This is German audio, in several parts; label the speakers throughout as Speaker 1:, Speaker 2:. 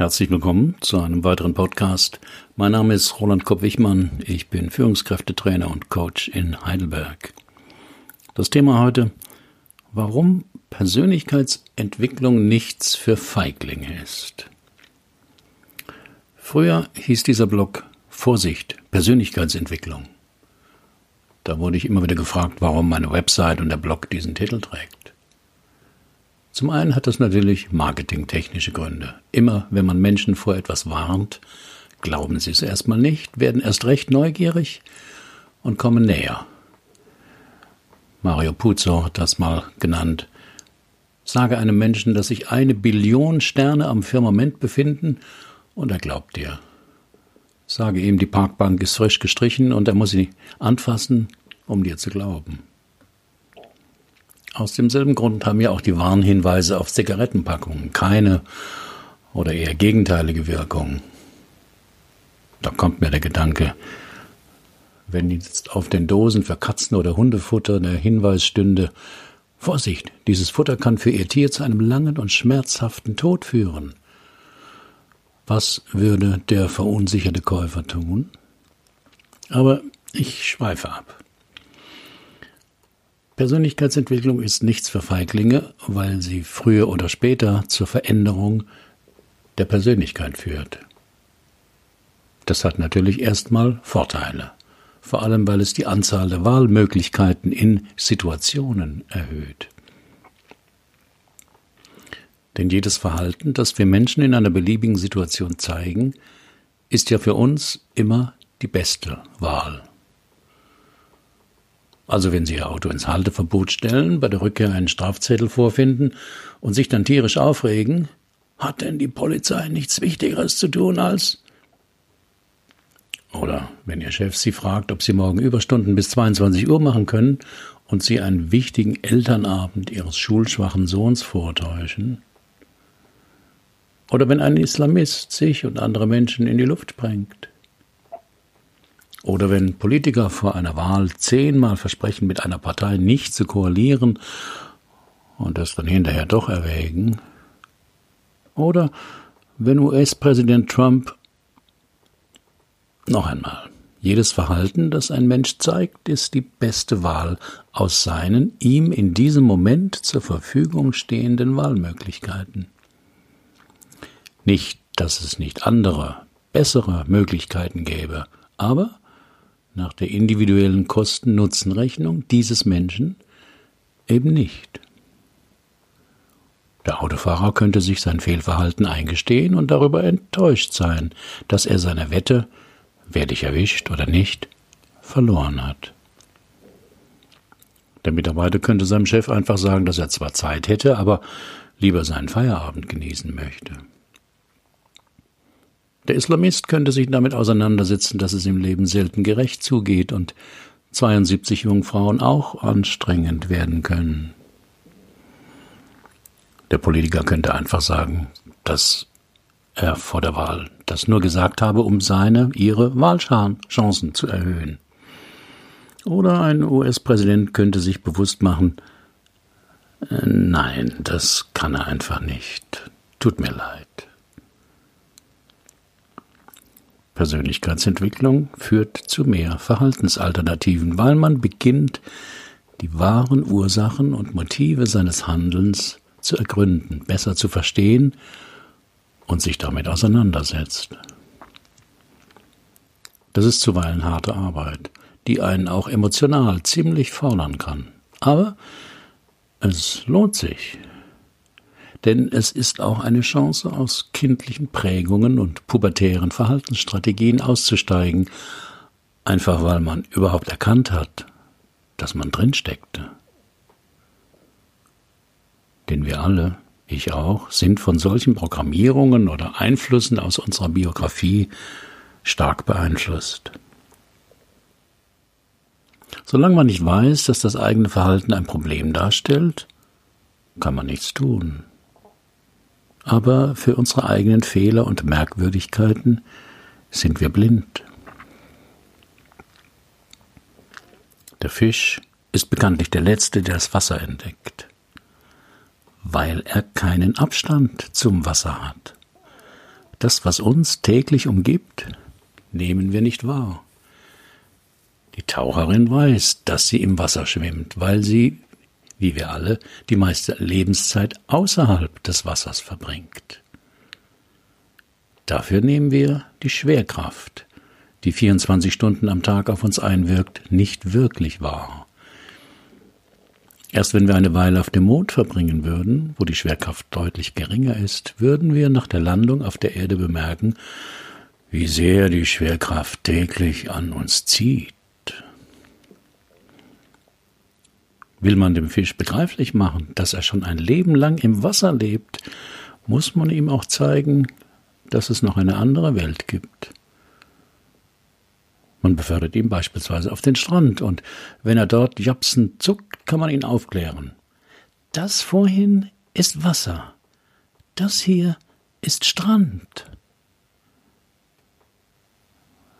Speaker 1: Herzlich willkommen zu einem weiteren Podcast. Mein Name ist Roland Kopp-Wichmann. Ich bin Führungskräftetrainer und Coach in Heidelberg. Das Thema heute, warum Persönlichkeitsentwicklung nichts für Feiglinge ist. Früher hieß dieser Blog Vorsicht, Persönlichkeitsentwicklung. Da wurde ich immer wieder gefragt, warum meine Website und der Blog diesen Titel trägt. Zum einen hat das natürlich marketingtechnische Gründe. Immer wenn man Menschen vor etwas warnt, glauben sie es erstmal nicht, werden erst recht neugierig und kommen näher. Mario Puzo hat das mal genannt. Sage einem Menschen, dass sich eine Billion Sterne am Firmament befinden, und er glaubt dir. Sage ihm, die Parkbank ist frisch gestrichen und er muss sie anfassen, um dir zu glauben. Aus demselben Grund haben ja auch die Warnhinweise auf Zigarettenpackungen keine oder eher gegenteilige Wirkung. Da kommt mir der Gedanke, wenn jetzt auf den Dosen für Katzen- oder Hundefutter der Hinweis stünde, Vorsicht, dieses Futter kann für Ihr Tier zu einem langen und schmerzhaften Tod führen. Was würde der verunsicherte Käufer tun? Aber ich schweife ab. Persönlichkeitsentwicklung ist nichts für Feiglinge, weil sie früher oder später zur Veränderung der Persönlichkeit führt. Das hat natürlich erstmal Vorteile, vor allem weil es die Anzahl der Wahlmöglichkeiten in Situationen erhöht. Denn jedes Verhalten, das wir Menschen in einer beliebigen Situation zeigen, ist ja für uns immer die beste Wahl. Also wenn Sie Ihr Auto ins Halteverbot stellen, bei der Rückkehr einen Strafzettel vorfinden und sich dann tierisch aufregen, hat denn die Polizei nichts Wichtigeres zu tun als oder wenn Ihr Chef Sie fragt, ob Sie morgen Überstunden bis 22 Uhr machen können und Sie einen wichtigen Elternabend Ihres schulschwachen Sohns vortäuschen. Oder wenn ein Islamist sich und andere Menschen in die Luft sprengt. Oder wenn Politiker vor einer Wahl zehnmal versprechen, mit einer Partei nicht zu koalieren und das dann hinterher doch erwägen. Oder wenn US-Präsident Trump noch einmal. Jedes Verhalten, das ein Mensch zeigt, ist die beste Wahl aus seinen ihm in diesem Moment zur Verfügung stehenden Wahlmöglichkeiten. Nicht, dass es nicht andere, bessere Möglichkeiten gäbe, aber nach der individuellen Kosten-Nutzen-Rechnung dieses Menschen eben nicht. Der Autofahrer könnte sich sein Fehlverhalten eingestehen und darüber enttäuscht sein, dass er seine Wette, werde ich erwischt oder nicht, verloren hat. Der Mitarbeiter könnte seinem Chef einfach sagen, dass er zwar Zeit hätte, aber lieber seinen Feierabend genießen möchte. Der Islamist könnte sich damit auseinandersetzen, dass es im Leben selten gerecht zugeht und 72 Jungfrauen auch anstrengend werden können. Der Politiker könnte einfach sagen, dass er vor der Wahl das nur gesagt habe, um seine, ihre Wahlchancen zu erhöhen. Oder ein US-Präsident könnte sich bewusst machen, äh, nein, das kann er einfach nicht. Tut mir leid. Persönlichkeitsentwicklung führt zu mehr Verhaltensalternativen, weil man beginnt, die wahren Ursachen und Motive seines Handelns zu ergründen, besser zu verstehen und sich damit auseinandersetzt. Das ist zuweilen harte Arbeit, die einen auch emotional ziemlich fordern kann. Aber es lohnt sich denn es ist auch eine Chance, aus kindlichen Prägungen und pubertären Verhaltensstrategien auszusteigen, einfach weil man überhaupt erkannt hat, dass man drinsteckte. Denn wir alle, ich auch, sind von solchen Programmierungen oder Einflüssen aus unserer Biografie stark beeinflusst. Solange man nicht weiß, dass das eigene Verhalten ein Problem darstellt, kann man nichts tun aber für unsere eigenen Fehler und Merkwürdigkeiten sind wir blind. Der Fisch ist bekanntlich der Letzte, der das Wasser entdeckt, weil er keinen Abstand zum Wasser hat. Das, was uns täglich umgibt, nehmen wir nicht wahr. Die Taucherin weiß, dass sie im Wasser schwimmt, weil sie, wie wir alle, die meiste Lebenszeit außerhalb des Wassers verbringt. Dafür nehmen wir die Schwerkraft, die 24 Stunden am Tag auf uns einwirkt, nicht wirklich wahr. Erst wenn wir eine Weile auf dem Mond verbringen würden, wo die Schwerkraft deutlich geringer ist, würden wir nach der Landung auf der Erde bemerken, wie sehr die Schwerkraft täglich an uns zieht. Will man dem Fisch begreiflich machen, dass er schon ein Leben lang im Wasser lebt, muss man ihm auch zeigen, dass es noch eine andere Welt gibt. Man befördert ihn beispielsweise auf den Strand und wenn er dort japsen zuckt, kann man ihn aufklären. Das vorhin ist Wasser. Das hier ist Strand.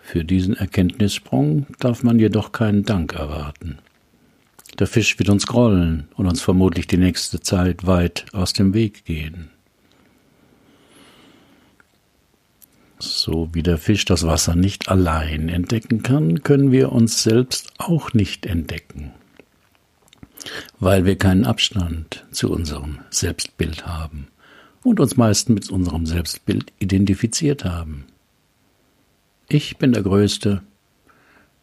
Speaker 1: Für diesen Erkenntnissprung darf man jedoch keinen Dank erwarten. Der Fisch wird uns grollen und uns vermutlich die nächste Zeit weit aus dem Weg gehen. So wie der Fisch das Wasser nicht allein entdecken kann, können wir uns selbst auch nicht entdecken, weil wir keinen Abstand zu unserem Selbstbild haben und uns meist mit unserem Selbstbild identifiziert haben. Ich bin der Größte,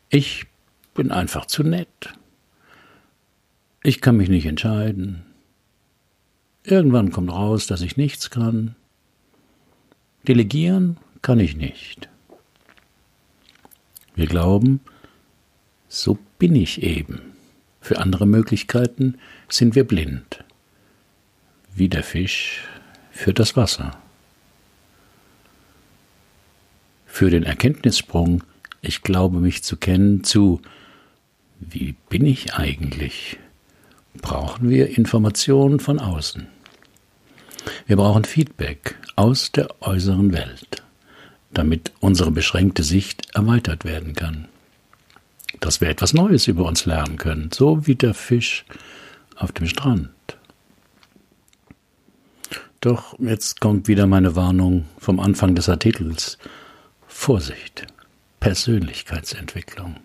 Speaker 1: ich bin einfach zu nett, ich kann mich nicht entscheiden, irgendwann kommt raus, dass ich nichts kann, Delegieren kann ich nicht. Wir glauben, so bin ich eben. Für andere Möglichkeiten sind wir blind, wie der Fisch für das Wasser. Für den Erkenntnissprung, ich glaube mich zu kennen, zu wie bin ich eigentlich, brauchen wir Informationen von außen. Wir brauchen Feedback aus der äußeren Welt damit unsere beschränkte Sicht erweitert werden kann. Dass wir etwas Neues über uns lernen können, so wie der Fisch auf dem Strand. Doch jetzt kommt wieder meine Warnung vom Anfang des Artikels. Vorsicht, Persönlichkeitsentwicklung.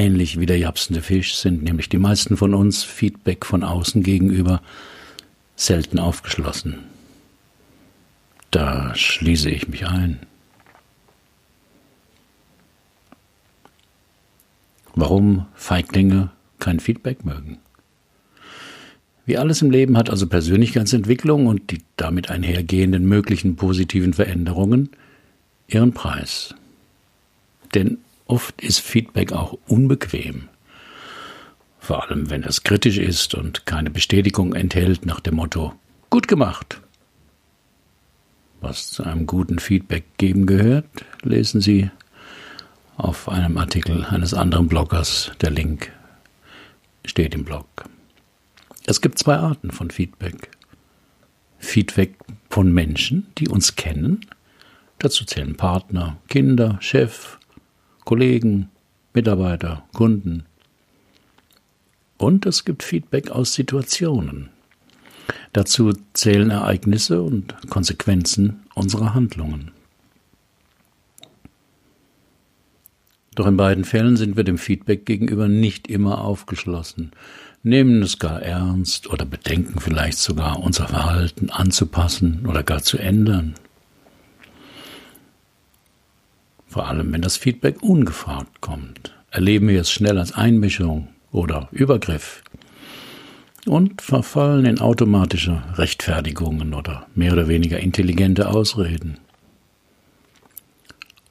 Speaker 1: Ähnlich wie der japsende Fisch sind nämlich die meisten von uns Feedback von außen gegenüber selten aufgeschlossen. Da schließe ich mich ein. Warum Feiglinge kein Feedback mögen? Wie alles im Leben hat also Persönlichkeitsentwicklung und die damit einhergehenden möglichen positiven Veränderungen ihren Preis. Denn oft ist Feedback auch unbequem. Vor allem, wenn es kritisch ist und keine Bestätigung enthält nach dem Motto, gut gemacht was zu einem guten Feedback geben gehört, lesen Sie auf einem Artikel eines anderen Bloggers. Der Link steht im Blog. Es gibt zwei Arten von Feedback. Feedback von Menschen, die uns kennen. Dazu zählen Partner, Kinder, Chef, Kollegen, Mitarbeiter, Kunden. Und es gibt Feedback aus Situationen, Dazu zählen Ereignisse und Konsequenzen unserer Handlungen. Doch in beiden Fällen sind wir dem Feedback gegenüber nicht immer aufgeschlossen, nehmen es gar ernst oder bedenken vielleicht sogar, unser Verhalten anzupassen oder gar zu ändern. Vor allem, wenn das Feedback ungefragt kommt, erleben wir es schnell als Einmischung oder Übergriff und verfallen in automatische Rechtfertigungen oder mehr oder weniger intelligente Ausreden.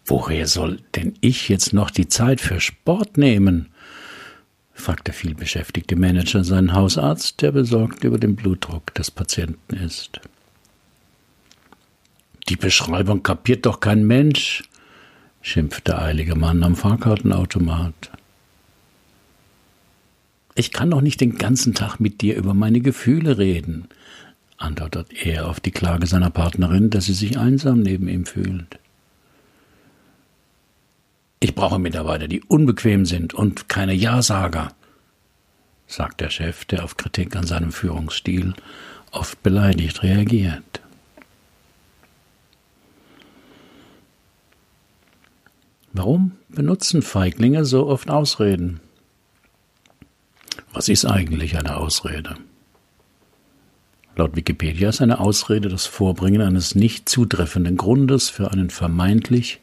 Speaker 1: Woher soll denn ich jetzt noch die Zeit für Sport nehmen? fragt der vielbeschäftigte Manager seinen Hausarzt, der besorgt über den Blutdruck des Patienten ist. Die Beschreibung kapiert doch kein Mensch, schimpft der eilige Mann am Fahrkartenautomat. Ich kann doch nicht den ganzen Tag mit dir über meine Gefühle reden, antwortet er auf die Klage seiner Partnerin, dass sie sich einsam neben ihm fühlt. Ich brauche Mitarbeiter, die unbequem sind und keine Ja-Sager, sagt der Chef, der auf Kritik an seinem Führungsstil oft beleidigt reagiert. Warum benutzen Feiglinge so oft Ausreden? Was ist eigentlich eine Ausrede? Laut Wikipedia ist eine Ausrede das Vorbringen eines nicht zutreffenden Grundes für einen vermeintlich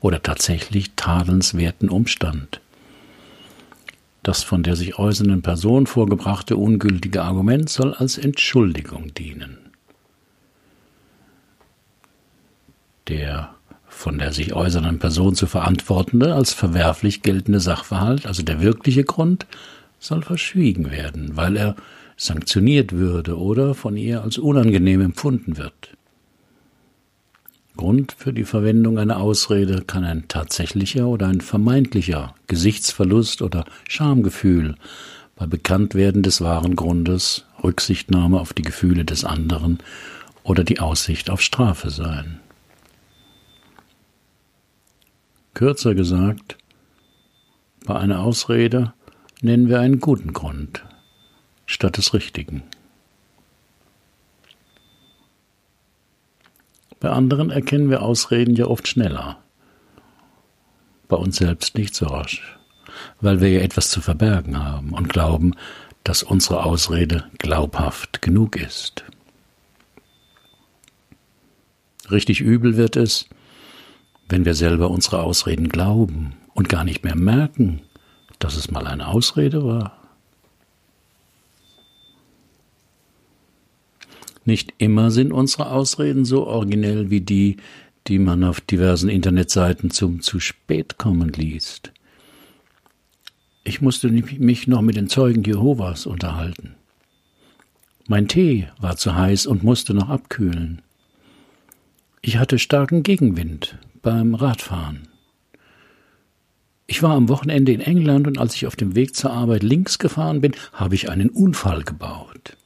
Speaker 1: oder tatsächlich tadelnswerten Umstand. Das von der sich äußernden Person vorgebrachte ungültige Argument soll als Entschuldigung dienen. Der von der sich äußernden Person zu verantwortende als verwerflich geltende Sachverhalt, also der wirkliche Grund, soll verschwiegen werden, weil er sanktioniert würde oder von ihr als unangenehm empfunden wird. Grund für die Verwendung einer Ausrede kann ein tatsächlicher oder ein vermeintlicher Gesichtsverlust oder Schamgefühl bei Bekanntwerden des wahren Grundes, Rücksichtnahme auf die Gefühle des anderen oder die Aussicht auf Strafe sein. Kürzer gesagt, bei einer Ausrede nennen wir einen guten Grund statt des richtigen. Bei anderen erkennen wir Ausreden ja oft schneller, bei uns selbst nicht so rasch, weil wir ja etwas zu verbergen haben und glauben, dass unsere Ausrede glaubhaft genug ist. Richtig übel wird es, wenn wir selber unsere Ausreden glauben und gar nicht mehr merken, dass es mal eine Ausrede war. Nicht immer sind unsere Ausreden so originell wie die, die man auf diversen Internetseiten zum zu spät kommen liest. Ich musste mich noch mit den Zeugen Jehovas unterhalten. Mein Tee war zu heiß und musste noch abkühlen. Ich hatte starken Gegenwind beim Radfahren. Ich war am Wochenende in England und als ich auf dem Weg zur Arbeit links gefahren bin, habe ich einen Unfall gebaut.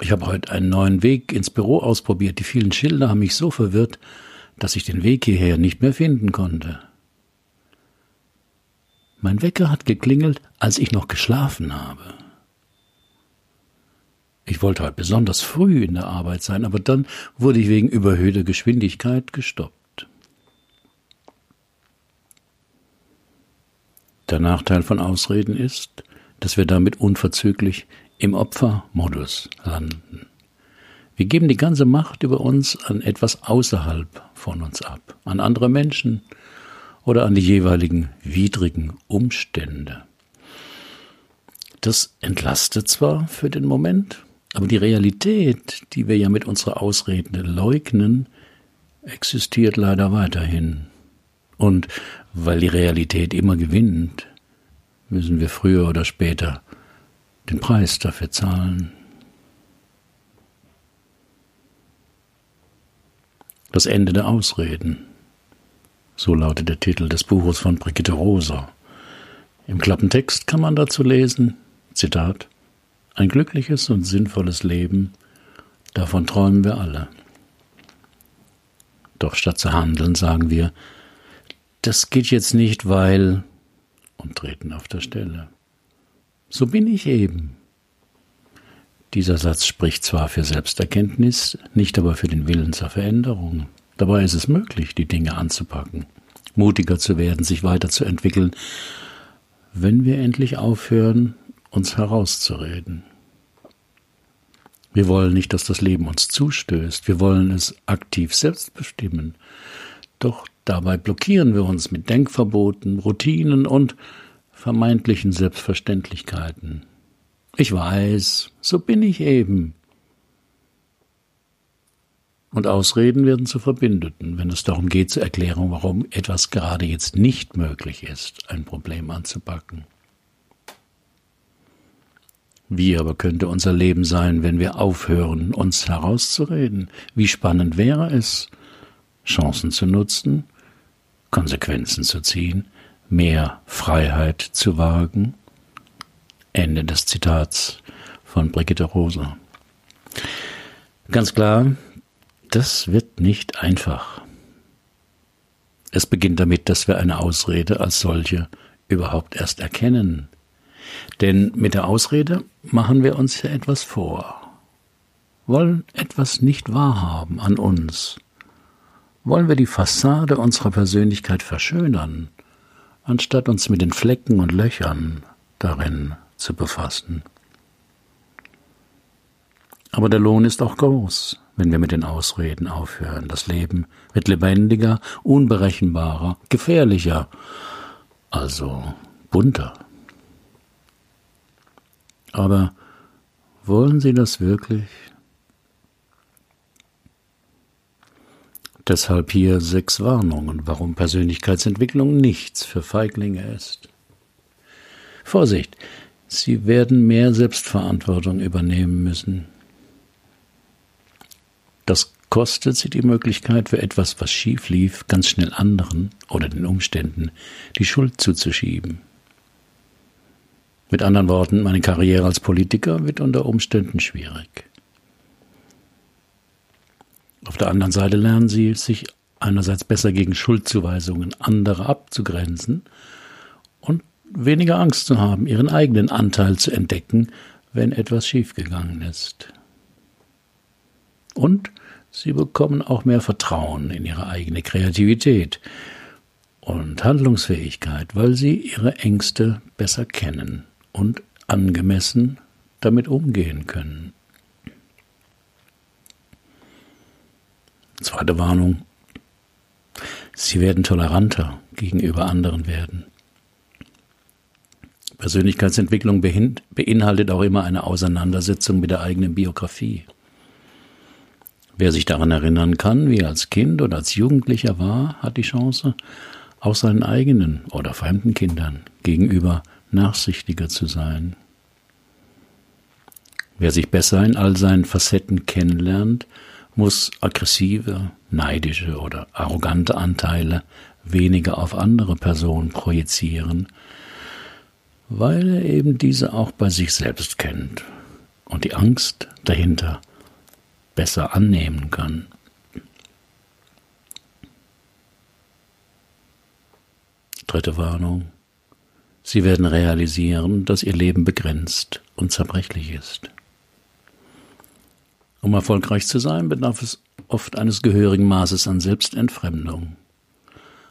Speaker 1: Ich habe heute einen neuen Weg ins Büro ausprobiert. Die vielen Schilder haben mich so verwirrt, dass ich den Weg hierher nicht mehr finden konnte. Mein Wecker hat geklingelt, als ich noch geschlafen habe. Ich wollte heute besonders früh in der Arbeit sein, aber dann wurde ich wegen überhöhter Geschwindigkeit gestoppt. Der Nachteil von Ausreden ist, dass wir damit unverzüglich im Opfermodus landen. Wir geben die ganze Macht über uns an etwas außerhalb von uns ab, an andere Menschen oder an die jeweiligen widrigen Umstände. Das entlastet zwar für den Moment, aber die Realität, die wir ja mit unserer Ausrede leugnen, existiert leider weiterhin. Und weil die Realität immer gewinnt, müssen wir früher oder später den Preis dafür zahlen. Das Ende der Ausreden. So lautet der Titel des Buches von Brigitte Rosa. Im Klappentext kann man dazu lesen, Zitat, ein glückliches und sinnvolles Leben, davon träumen wir alle. Doch statt zu handeln sagen wir, das geht jetzt nicht, weil und treten auf der Stelle. So bin ich eben. Dieser Satz spricht zwar für Selbsterkenntnis, nicht aber für den Willen zur Veränderung. Dabei ist es möglich, die Dinge anzupacken, mutiger zu werden, sich weiterzuentwickeln, wenn wir endlich aufhören, uns herauszureden. Wir wollen nicht, dass das Leben uns zustößt. Wir wollen es aktiv selbst bestimmen. Doch dabei blockieren wir uns mit Denkverboten, Routinen und vermeintlichen Selbstverständlichkeiten. Ich weiß, so bin ich eben. Und Ausreden werden zu Verbündeten, wenn es darum geht zu erklären, warum etwas gerade jetzt nicht möglich ist, ein Problem anzupacken. Wie aber könnte unser Leben sein, wenn wir aufhören, uns herauszureden? Wie spannend wäre es, Chancen zu nutzen, Konsequenzen zu ziehen, mehr Freiheit zu wagen? Ende des Zitats von Brigitte Rosa. Ganz klar, das wird nicht einfach. Es beginnt damit, dass wir eine Ausrede als solche überhaupt erst erkennen, denn mit der Ausrede machen wir uns ja etwas vor, wollen etwas nicht wahrhaben an uns wollen wir die Fassade unserer Persönlichkeit verschönern, anstatt uns mit den Flecken und Löchern darin zu befassen. Aber der Lohn ist auch groß, wenn wir mit den Ausreden aufhören. Das Leben wird lebendiger, unberechenbarer, gefährlicher, also bunter. Aber wollen Sie das wirklich? Deshalb hier sechs Warnungen, warum Persönlichkeitsentwicklung nichts für Feiglinge ist. Vorsicht, Sie werden mehr Selbstverantwortung übernehmen müssen. Das kostet Sie die Möglichkeit, für etwas, was schief lief, ganz schnell anderen oder den Umständen die Schuld zuzuschieben. Mit anderen Worten, meine Karriere als Politiker wird unter Umständen schwierig. Auf der anderen Seite lernen sie, sich einerseits besser gegen Schuldzuweisungen anderer abzugrenzen und weniger Angst zu haben, ihren eigenen Anteil zu entdecken, wenn etwas schiefgegangen ist. Und sie bekommen auch mehr Vertrauen in ihre eigene Kreativität und Handlungsfähigkeit, weil sie ihre Ängste besser kennen und angemessen damit umgehen können. Zweite Warnung. Sie werden toleranter gegenüber anderen werden. Persönlichkeitsentwicklung beinhaltet auch immer eine Auseinandersetzung mit der eigenen Biografie. Wer sich daran erinnern kann, wie er als Kind oder als Jugendlicher war, hat die Chance, auch seinen eigenen oder fremden Kindern gegenüber nachsichtiger zu sein. Wer sich besser in all seinen Facetten kennenlernt, muss aggressive, neidische oder arrogante Anteile weniger auf andere Personen projizieren, weil er eben diese auch bei sich selbst kennt und die Angst dahinter besser annehmen kann. Dritte Warnung. Sie werden realisieren, dass ihr Leben begrenzt und zerbrechlich ist. Um erfolgreich zu sein, bedarf es oft eines gehörigen Maßes an Selbstentfremdung.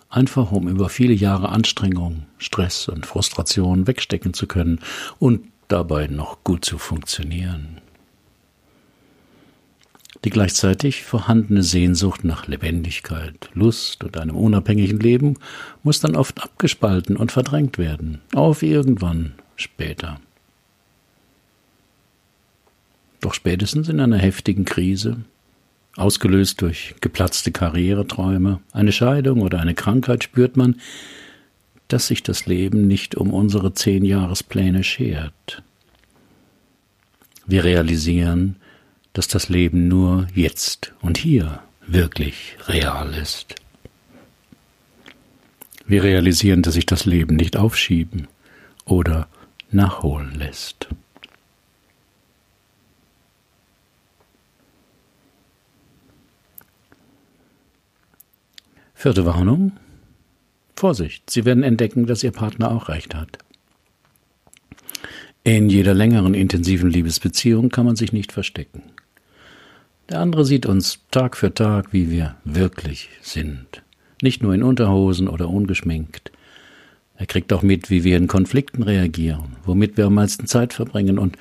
Speaker 1: Einfach um über viele Jahre Anstrengung, Stress und Frustration wegstecken zu können und dabei noch gut zu funktionieren. Die gleichzeitig vorhandene Sehnsucht nach Lebendigkeit, Lust und einem unabhängigen Leben muss dann oft abgespalten und verdrängt werden, auf irgendwann später. Doch spätestens in einer heftigen Krise, ausgelöst durch geplatzte Karriereträume, eine Scheidung oder eine Krankheit, spürt man, dass sich das Leben nicht um unsere Zehnjahrespläne schert. Wir realisieren, dass das Leben nur jetzt und hier wirklich real ist. Wir realisieren, dass sich das Leben nicht aufschieben oder nachholen lässt. Vierte Warnung. Vorsicht, Sie werden entdecken, dass Ihr Partner auch recht hat. In jeder längeren intensiven Liebesbeziehung kann man sich nicht verstecken. Der andere sieht uns Tag für Tag, wie wir wirklich sind. Nicht nur in Unterhosen oder ungeschminkt. Er kriegt auch mit, wie wir in Konflikten reagieren, womit wir am meisten Zeit verbringen und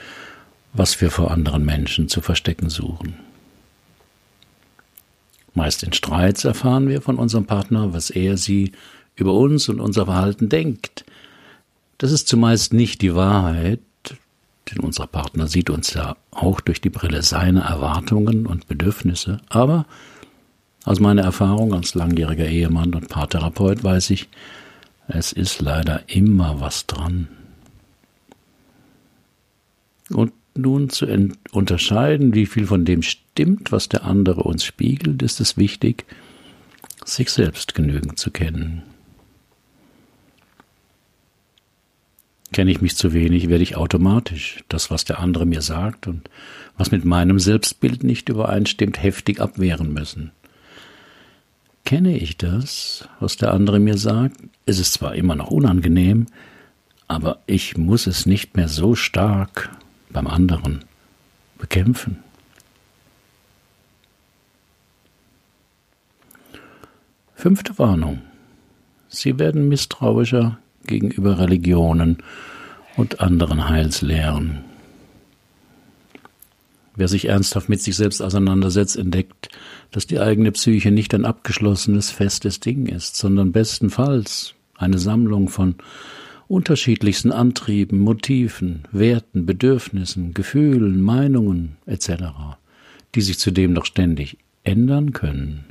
Speaker 1: was wir vor anderen Menschen zu verstecken suchen. Meist in Streits erfahren wir von unserem Partner, was er sie über uns und unser Verhalten denkt. Das ist zumeist nicht die Wahrheit, denn unser Partner sieht uns ja auch durch die Brille seiner Erwartungen und Bedürfnisse. Aber aus meiner Erfahrung als langjähriger Ehemann und Paartherapeut weiß ich, es ist leider immer was dran. Und nun zu unterscheiden, wie viel von dem stimmt, was der andere uns spiegelt, ist es wichtig, sich selbst genügend zu kennen. Kenne ich mich zu wenig, werde ich automatisch das, was der andere mir sagt und was mit meinem Selbstbild nicht übereinstimmt, heftig abwehren müssen. Kenne ich das, was der andere mir sagt, ist es zwar immer noch unangenehm, aber ich muss es nicht mehr so stark beim anderen bekämpfen. Fünfte Warnung. Sie werden misstrauischer gegenüber Religionen und anderen Heilslehren. Wer sich ernsthaft mit sich selbst auseinandersetzt, entdeckt, dass die eigene Psyche nicht ein abgeschlossenes, festes Ding ist, sondern bestenfalls eine Sammlung von unterschiedlichsten Antrieben, Motiven, Werten, Bedürfnissen, Gefühlen, Meinungen etc., die sich zudem noch ständig ändern können.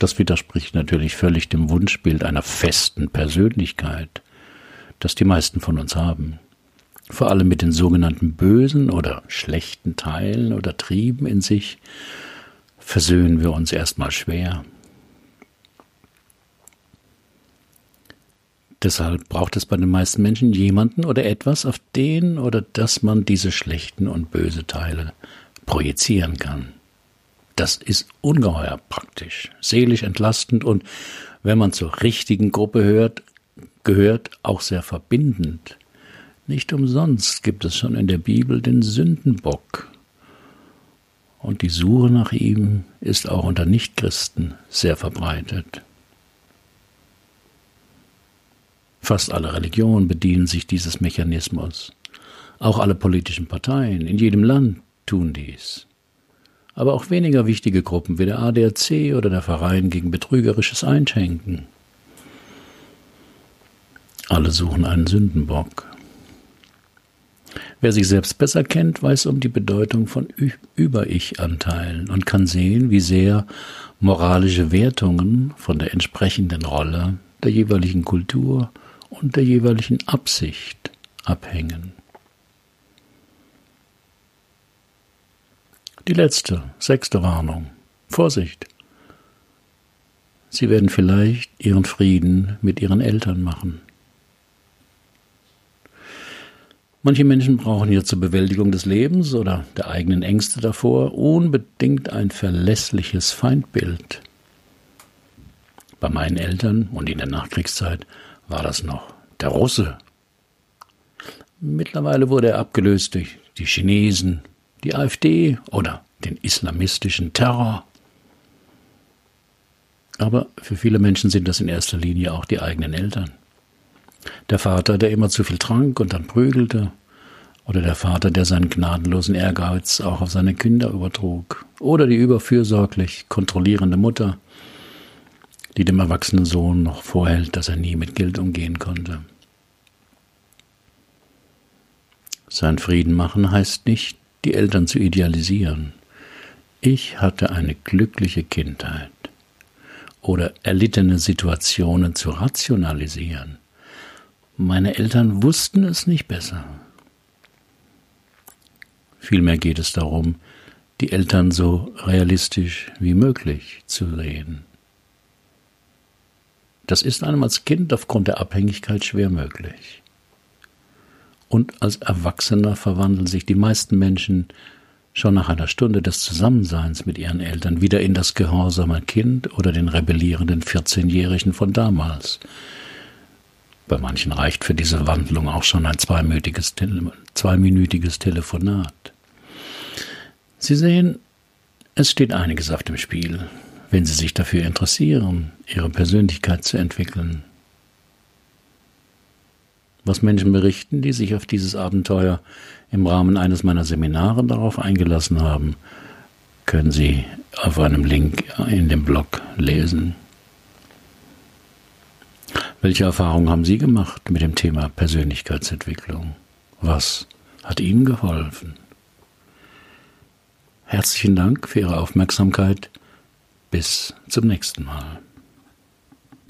Speaker 1: Das widerspricht natürlich völlig dem Wunschbild einer festen Persönlichkeit, das die meisten von uns haben vor allem mit den sogenannten bösen oder schlechten Teilen oder Trieben in sich, versöhnen wir uns erstmal schwer. Deshalb braucht es bei den meisten Menschen jemanden oder etwas, auf den oder das man diese schlechten und böse Teile projizieren kann. Das ist ungeheuer praktisch, seelisch entlastend und, wenn man zur richtigen Gruppe hört, gehört, auch sehr verbindend. Nicht umsonst gibt es schon in der Bibel den Sündenbock. Und die Suche nach ihm ist auch unter Nichtchristen sehr verbreitet. Fast alle Religionen bedienen sich dieses Mechanismus. Auch alle politischen Parteien in jedem Land tun dies. Aber auch weniger wichtige Gruppen wie der ADAC oder der Verein gegen betrügerisches Einschenken. Alle suchen einen Sündenbock. Wer sich selbst besser kennt, weiß um die Bedeutung von Über-Ich-Anteilen und kann sehen, wie sehr moralische Wertungen von der entsprechenden Rolle, der jeweiligen Kultur und der jeweiligen Absicht abhängen. Die letzte, sechste Warnung. Vorsicht! Sie werden vielleicht ihren Frieden mit ihren Eltern machen. Manche Menschen brauchen ja zur Bewältigung des Lebens oder der eigenen Ängste davor unbedingt ein verlässliches Feindbild. Bei meinen Eltern und in der Nachkriegszeit war das noch der Russe. Mittlerweile wurde er abgelöst durch die Chinesen, die AfD oder den islamistischen Terror. Aber für viele Menschen sind das in erster Linie auch die eigenen Eltern. Der Vater, der immer zu viel trank und dann prügelte. Oder der Vater, der seinen gnadenlosen Ehrgeiz auch auf seine Kinder übertrug. Oder die überfürsorglich kontrollierende Mutter, die dem erwachsenen Sohn noch vorhält, dass er nie mit Geld umgehen konnte. Sein Frieden machen heißt nicht, die Eltern zu idealisieren. Ich hatte eine glückliche Kindheit. Oder erlittene Situationen zu rationalisieren. Meine Eltern wussten es nicht besser. Vielmehr geht es darum, die Eltern so realistisch wie möglich zu sehen. Das ist einem als Kind aufgrund der Abhängigkeit schwer möglich. Und als Erwachsener verwandeln sich die meisten Menschen schon nach einer Stunde des Zusammenseins mit ihren Eltern wieder in das gehorsame Kind oder den rebellierenden 14-Jährigen von damals, bei manchen reicht für diese Wandlung auch schon ein zweiminütiges, zweiminütiges Telefonat. Sie sehen, es steht einiges auf dem Spiel, wenn Sie sich dafür interessieren, Ihre Persönlichkeit zu entwickeln. Was Menschen berichten, die sich auf dieses Abenteuer im Rahmen eines meiner Seminare darauf eingelassen haben, können Sie auf einem Link in dem Blog lesen. Welche Erfahrungen haben Sie gemacht mit dem Thema Persönlichkeitsentwicklung? Was hat Ihnen geholfen? Herzlichen Dank für Ihre Aufmerksamkeit. Bis zum nächsten Mal.